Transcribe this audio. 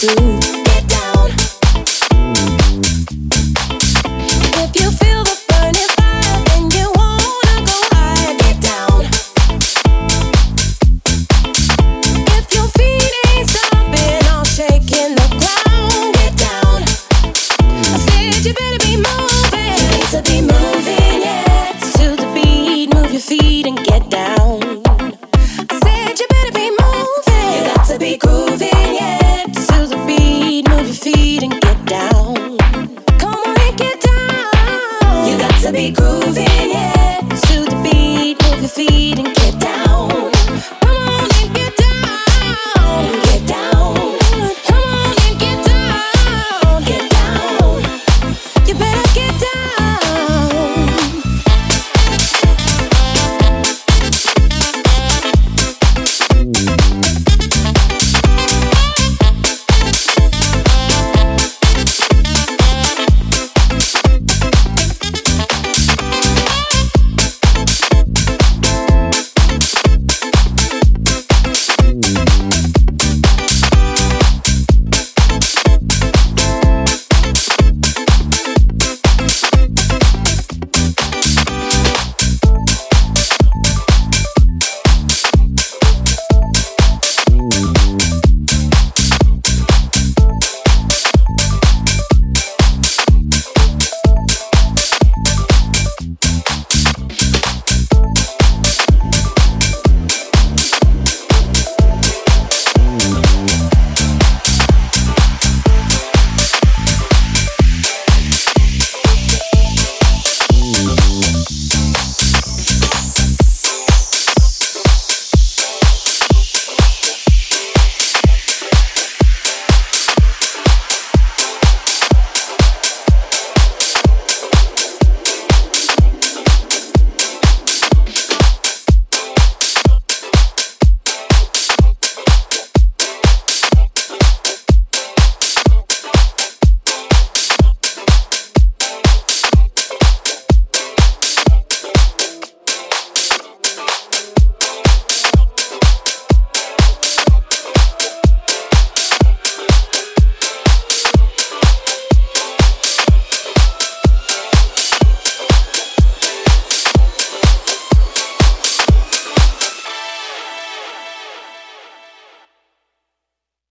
be